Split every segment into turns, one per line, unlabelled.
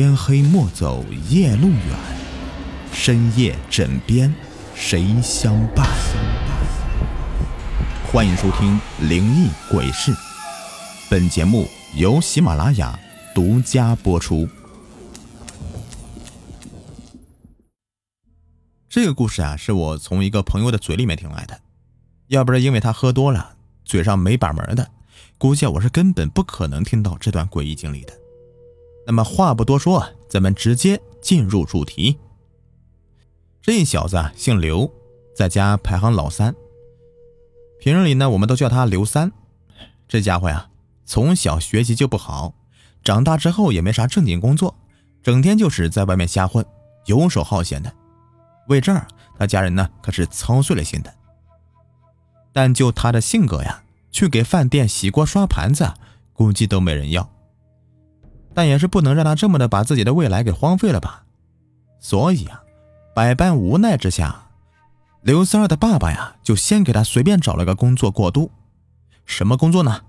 天黑莫走夜路远，深夜枕边谁相伴？欢迎收听《灵异鬼事》，本节目由喜马拉雅独家播出。这个故事啊，是我从一个朋友的嘴里面听来的。要不是因为他喝多了，嘴上没把门的，估计我是根本不可能听到这段诡异经历的。那么话不多说，咱们直接进入主题。这小子姓刘，在家排行老三。平日里呢，我们都叫他刘三。这家伙呀，从小学习就不好，长大之后也没啥正经工作，整天就是在外面瞎混，游手好闲的。为这儿，他家人呢可是操碎了心的。但就他的性格呀，去给饭店洗锅刷盘子，估计都没人要。但也是不能让他这么的把自己的未来给荒废了吧，所以啊，百般无奈之下，刘三儿的爸爸呀就先给他随便找了个工作过渡。什么工作呢？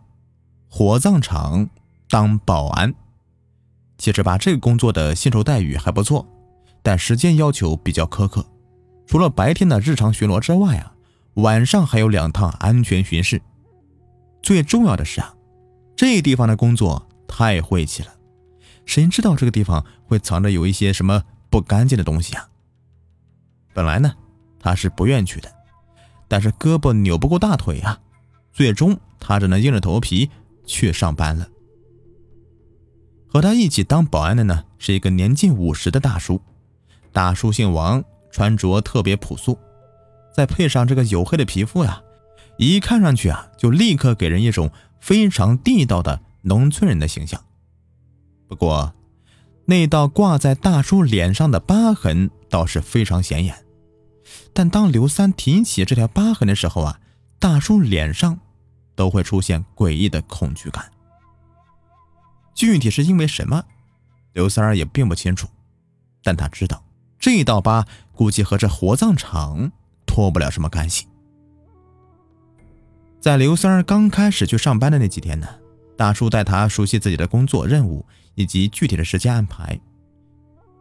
火葬场当保安。其实吧，这个工作的薪酬待遇还不错，但时间要求比较苛刻。除了白天的日常巡逻之外啊，晚上还有两趟安全巡视。最重要的是啊，这地方的工作太晦气了。谁知道这个地方会藏着有一些什么不干净的东西啊？本来呢，他是不愿去的，但是胳膊扭不过大腿啊，最终他只能硬着头皮去上班了。和他一起当保安的呢，是一个年近五十的大叔。大叔姓王，穿着特别朴素，再配上这个黝黑的皮肤呀，一看上去啊，就立刻给人一种非常地道的农村人的形象。不过，那道挂在大叔脸上的疤痕倒是非常显眼。但当刘三提起这条疤痕的时候啊，大叔脸上都会出现诡异的恐惧感。具体是因为什么，刘三儿也并不清楚。但他知道这道疤估计和这火葬场脱不了什么干系。在刘三儿刚开始去上班的那几天呢，大叔带他熟悉自己的工作任务。以及具体的时间安排，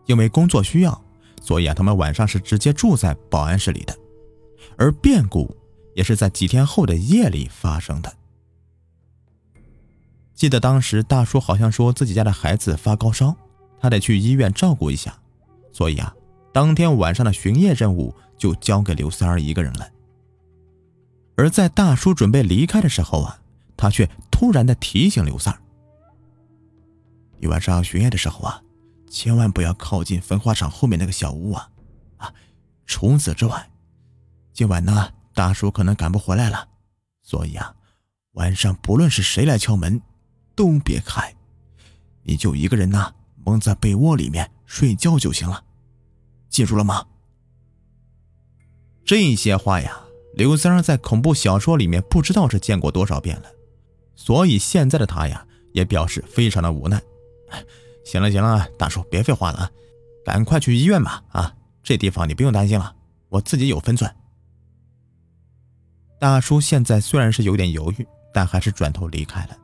因为工作需要，所以啊，他们晚上是直接住在保安室里的。而变故也是在几天后的夜里发生的。记得当时大叔好像说自己家的孩子发高烧，他得去医院照顾一下，所以啊，当天晚上的巡夜任务就交给刘三儿一个人了。而在大叔准备离开的时候啊，他却突然的提醒刘三儿。你晚上巡夜的时候啊，千万不要靠近焚化厂后面那个小屋啊！啊，除此之外，今晚呢，大叔可能赶不回来了，所以啊，晚上不论是谁来敲门，都别开，你就一个人呐，蒙在被窝里面睡觉就行了，记住了吗？这些话呀，刘三儿在恐怖小说里面不知道是见过多少遍了，所以现在的他呀，也表示非常的无奈。行了行了，大叔别废话了，赶快去医院吧！啊，这地方你不用担心了，我自己有分寸。大叔现在虽然是有点犹豫，但还是转头离开了。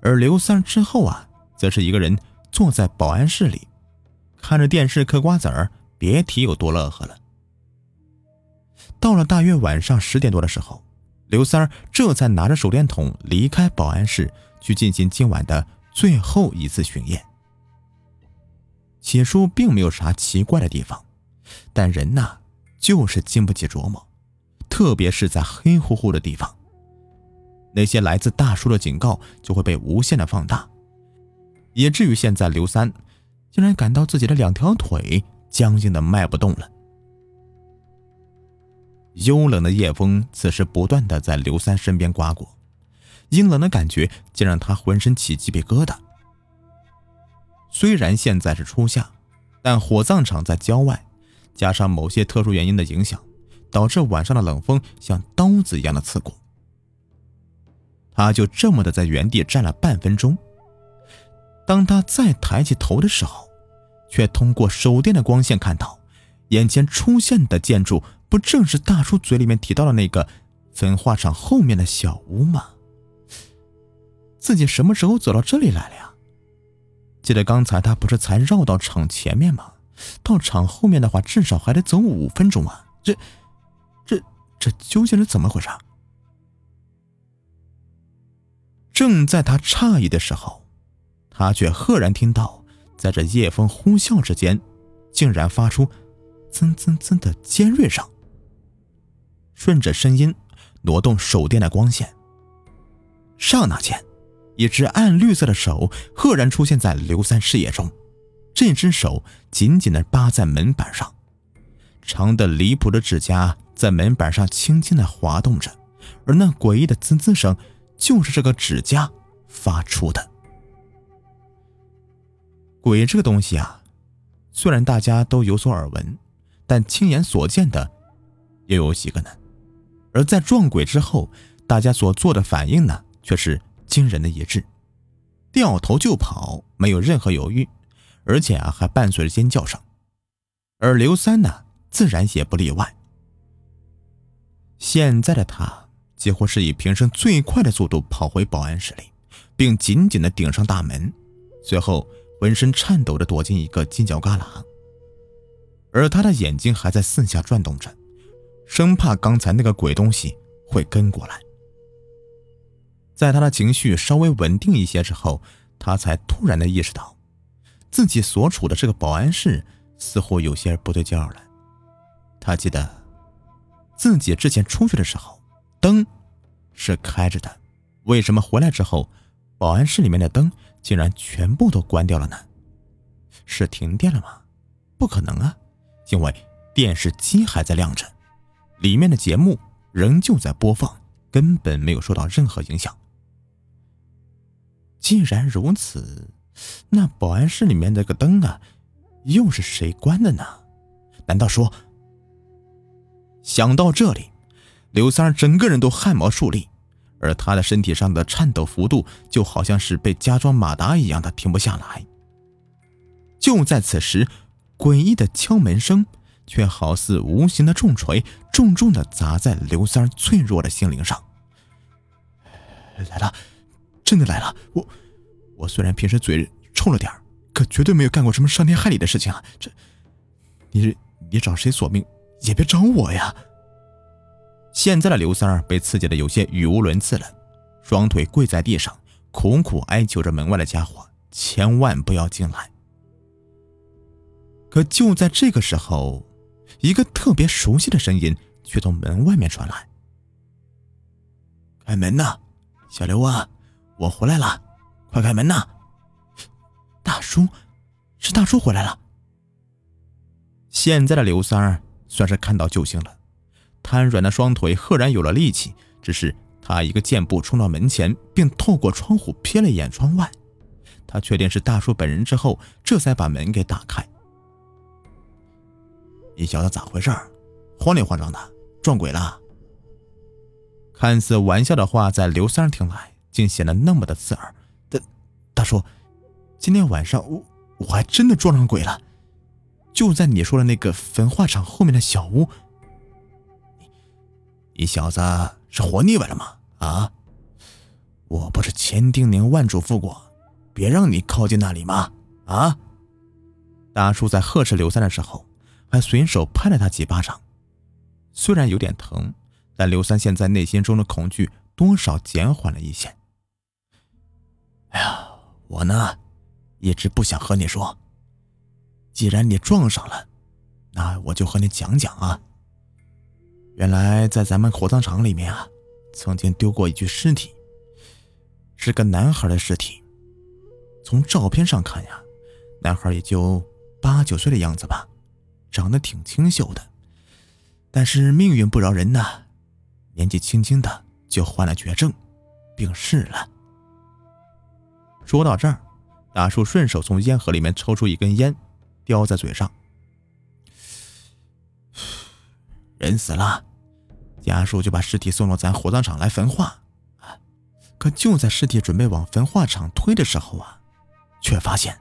而刘三之后啊，则是一个人坐在保安室里，看着电视嗑瓜子儿，别提有多乐呵了。到了大约晚上十点多的时候，刘三儿这才拿着手电筒离开保安室，去进行今晚的。最后一次巡夜，起初并没有啥奇怪的地方，但人呐就是经不起琢磨，特别是在黑乎乎的地方，那些来自大叔的警告就会被无限的放大，以至于现在刘三竟然感到自己的两条腿僵硬的迈不动了。幽冷的夜风此时不断的在刘三身边刮过。阴冷的感觉竟让他浑身起鸡皮疙瘩。虽然现在是初夏，但火葬场在郊外，加上某些特殊原因的影响，导致晚上的冷风像刀子一样的刺骨。他就这么的在原地站了半分钟。当他再抬起头的时候，却通过手电的光线看到，眼前出现的建筑不正是大叔嘴里面提到的那个焚化厂后面的小屋吗？自己什么时候走到这里来了呀？记得刚才他不是才绕到厂前面吗？到厂后面的话，至少还得走五分钟啊！这、这、这究竟是怎么回事？正在他诧异的时候，他却赫然听到，在这夜风呼啸之间，竟然发出“噌噌噌”的尖锐声。顺着声音挪动手电的光线，刹那间，一只暗绿色的手赫然出现在刘三视野中。这只手紧紧地扒在门板上，长的离谱的指甲在门板上轻轻地滑动着，而那诡异的滋滋声。就是这个指甲发出的。鬼这个东西啊，虽然大家都有所耳闻，但亲眼所见的又有几个呢？而在撞鬼之后，大家所做的反应呢，却是惊人的一致，掉头就跑，没有任何犹豫，而且啊，还伴随着尖叫声。而刘三呢，自然也不例外。现在的他。几乎是以平生最快的速度跑回保安室里，并紧紧地顶上大门，随后浑身颤抖着躲进一个犄角旮旯。而他的眼睛还在四下转动着，生怕刚才那个鬼东西会跟过来。在他的情绪稍微稳定一些之后，他才突然的意识到，自己所处的这个保安室似乎有些不对劲儿了。他记得，自己之前出去的时候。灯是开着的，为什么回来之后，保安室里面的灯竟然全部都关掉了呢？是停电了吗？不可能啊，因为电视机还在亮着，里面的节目仍旧在播放，根本没有受到任何影响。既然如此，那保安室里面那个灯啊，又是谁关的呢？难道说……想到这里。刘三整个人都汗毛竖立，而他的身体上的颤抖幅度就好像是被加装马达一样的停不下来。就在此时，诡异的敲门声却好似无形的重锤，重重的砸在刘三脆弱的心灵上。来了，真的来了！我，我虽然平时嘴臭了点可绝对没有干过什么伤天害理的事情啊！这，你你找谁索命也别找我呀！现在的刘三儿被刺激的有些语无伦次了，双腿跪在地上，苦苦哀求着门外的家伙千万不要进来。可就在这个时候，一个特别熟悉的声音却从门外面传来：“开门呐，小刘啊，我回来了，快开门呐！”大叔，是大叔回来了。现在的刘三儿算是看到救星了。瘫软的双腿赫然有了力气，只是他一个箭步冲到门前，并透过窗户瞥了一眼窗外。他确定是大叔本人之后，这才把门给打开。你小子咋回事？慌里慌张的，撞鬼了？看似玩笑的话，在刘三听来，竟显得那么的刺耳。大大叔，今天晚上我我还真的撞上鬼了，就在你说的那个焚化厂后面的小屋。你小子是活腻歪了吗？啊！我不是千叮咛万嘱咐过，别让你靠近那里吗？啊！大叔在呵斥刘三的时候，还随手拍了他几巴掌，虽然有点疼，但刘三现在内心中的恐惧多少减缓了一些。哎呀，我呢，一直不想和你说，既然你撞上了，那我就和你讲讲啊。原来在咱们火葬场里面啊，曾经丢过一具尸体，是个男孩的尸体。从照片上看呀，男孩也就八九岁的样子吧，长得挺清秀的。但是命运不饶人呐，年纪轻轻的就患了绝症，病逝了。说到这儿，大叔顺手从烟盒里面抽出一根烟，叼在嘴上。人死了，家属就把尸体送到咱火葬场来焚化。可就在尸体准备往焚化场推的时候啊，却发现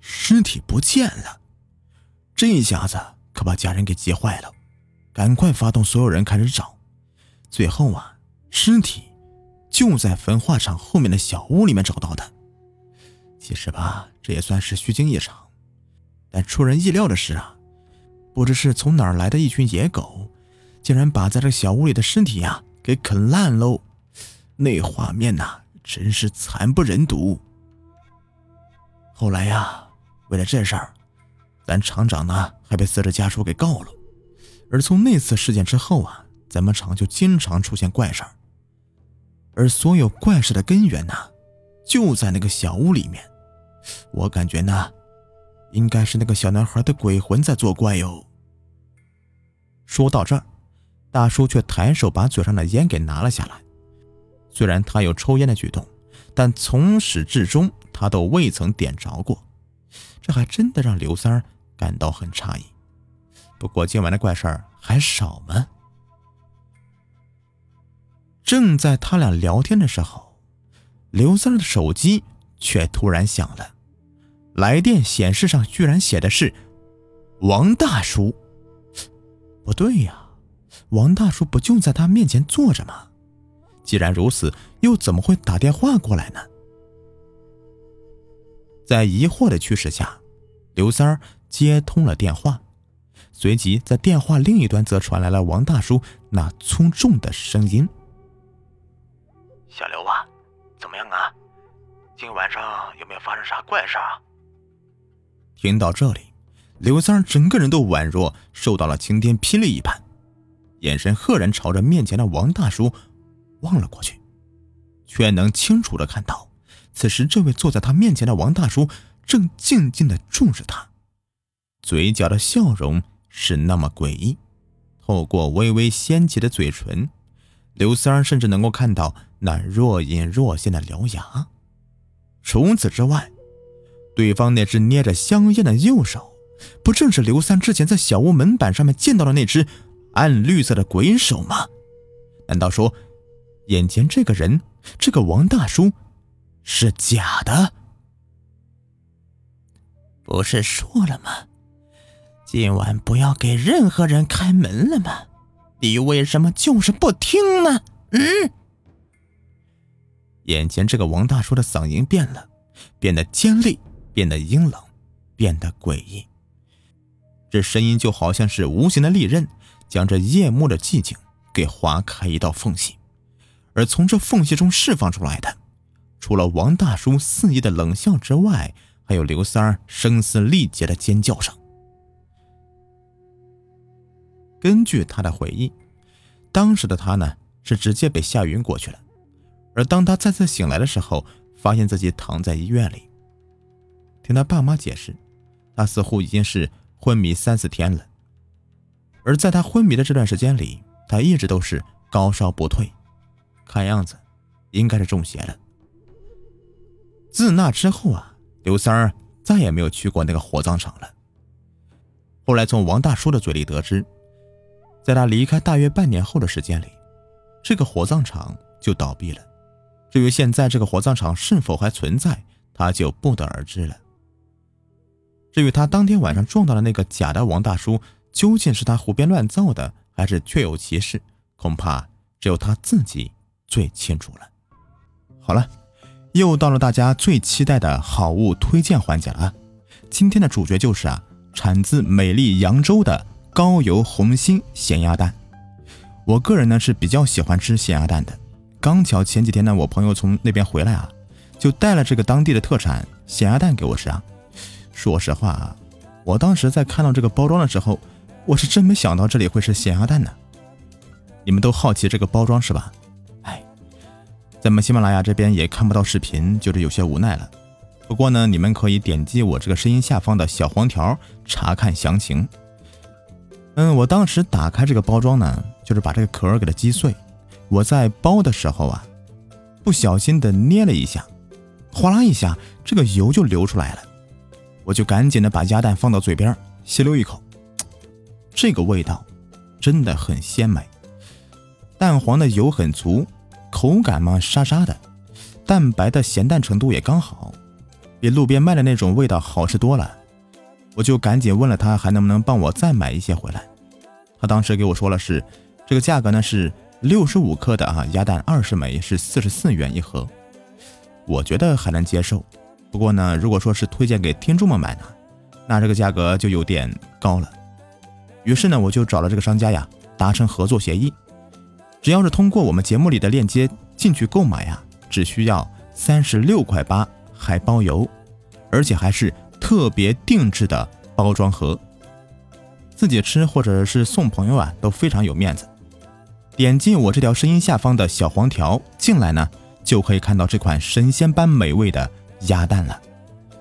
尸体不见了。这一下子可把家人给急坏了，赶快发动所有人开始找。最后啊，尸体就在焚化厂后面的小屋里面找到的。其实吧，这也算是虚惊一场。但出人意料的是啊，不知是从哪儿来的一群野狗，竟然把在这小屋里的尸体呀给啃烂喽！那画面呐，真是惨不忍睹。后来呀，为了这事儿，咱厂长呢还被死者家属给告了。而从那次事件之后啊，咱们厂就经常出现怪事儿。而所有怪事的根源呢，就在那个小屋里面。我感觉呢，应该是那个小男孩的鬼魂在作怪哟。说到这儿，大叔却抬手把嘴上的烟给拿了下来。虽然他有抽烟的举动，但从始至终他都未曾点着过。这还真的让刘三感到很诧异。不过今晚的怪事儿还少吗？正在他俩聊天的时候，刘三的手机却突然响了，来电显示上居然写的是王大叔。不对呀，王大叔不就在他面前坐着吗？既然如此，又怎么会打电话过来呢？在疑惑的驱使下，刘三儿接通了电话。随即，在电话另一端则传来了王大叔那粗重的声音：“
小刘啊，怎么样啊？今晚上有没有发生啥怪事啊？”
听到这里，刘三儿整个人都宛若受到了晴天霹雳一般，眼神赫然朝着面前的王大叔望了过去，却能清楚的看到，此时这位坐在他面前的王大叔正静静的注视他，嘴角的笑容。是那么诡异，透过微微掀起的嘴唇，刘三甚至能够看到那若隐若现的獠牙。除此之外，对方那只捏着香烟的右手，不正是刘三之前在小屋门板上面见到的那只暗绿色的鬼手吗？难道说，眼前这个人，这个王大叔，是假的？
不是说了吗？今晚不要给任何人开门了吗？你为什么就是不听呢？嗯。
眼前这个王大叔的嗓音变了，变得尖利，变得阴冷，变得诡异。这声音就好像是无形的利刃，将这夜幕的寂静给划开一道缝隙。而从这缝隙中释放出来的，除了王大叔肆意的冷笑之外，还有刘三儿声嘶力竭的尖叫声。根据他的回忆，当时的他呢是直接被吓晕过去了。而当他再次醒来的时候，发现自己躺在医院里。听他爸妈解释，他似乎已经是昏迷三四天了。而在他昏迷的这段时间里，他一直都是高烧不退，看样子应该是中邪了。自那之后啊，刘三儿再也没有去过那个火葬场了。后来从王大叔的嘴里得知。在他离开大约半年后的时间里，这个火葬场就倒闭了。至于现在这个火葬场是否还存在，他就不得而知了。至于他当天晚上撞到的那个假的王大叔，究竟是他胡编乱造的，还是确有其事，恐怕只有他自己最清楚了。好了，又到了大家最期待的好物推荐环节了。今天的主角就是啊，产自美丽扬州的。高邮红心咸鸭蛋，我个人呢是比较喜欢吃咸鸭蛋的。刚巧前几天呢，我朋友从那边回来啊，就带了这个当地的特产咸鸭蛋给我吃啊。说实话啊，我当时在看到这个包装的时候，我是真没想到这里会是咸鸭蛋呢。你们都好奇这个包装是吧？哎，咱们喜马拉雅这边也看不到视频，就是有些无奈了。不过呢，你们可以点击我这个声音下方的小黄条查看详情。嗯，我当时打开这个包装呢，就是把这个壳给它击碎。我在包的时候啊，不小心的捏了一下，哗啦一下，这个油就流出来了。我就赶紧的把鸭蛋放到嘴边，吸溜一口，这个味道真的很鲜美，蛋黄的油很足，口感嘛沙沙的，蛋白的咸淡程度也刚好，比路边卖的那种味道好吃多了。我就赶紧问了他，还能不能帮我再买一些回来？他当时给我说了是，这个价格呢是六十五克的啊，鸭蛋二十枚是四十四元一盒。我觉得还能接受，不过呢，如果说是推荐给听众们买呢，那这个价格就有点高了。于是呢，我就找了这个商家呀，达成合作协议，只要是通过我们节目里的链接进去购买呀，只需要三十六块八，还包邮，而且还是特别定制的包装盒，自己吃或者是送朋友啊，都非常有面子。点击我这条声音下方的小黄条进来呢，就可以看到这款神仙般美味的鸭蛋了。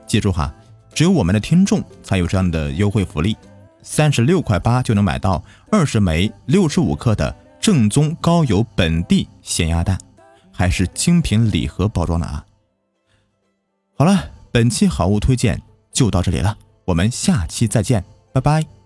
记住哈，只有我们的听众才有这样的优惠福利。三十六块八就能买到二十枚六十五克的正宗高邮本地咸鸭蛋，还是精品礼盒包装的啊！好了，本期好物推荐就到这里了，我们下期再见，拜拜。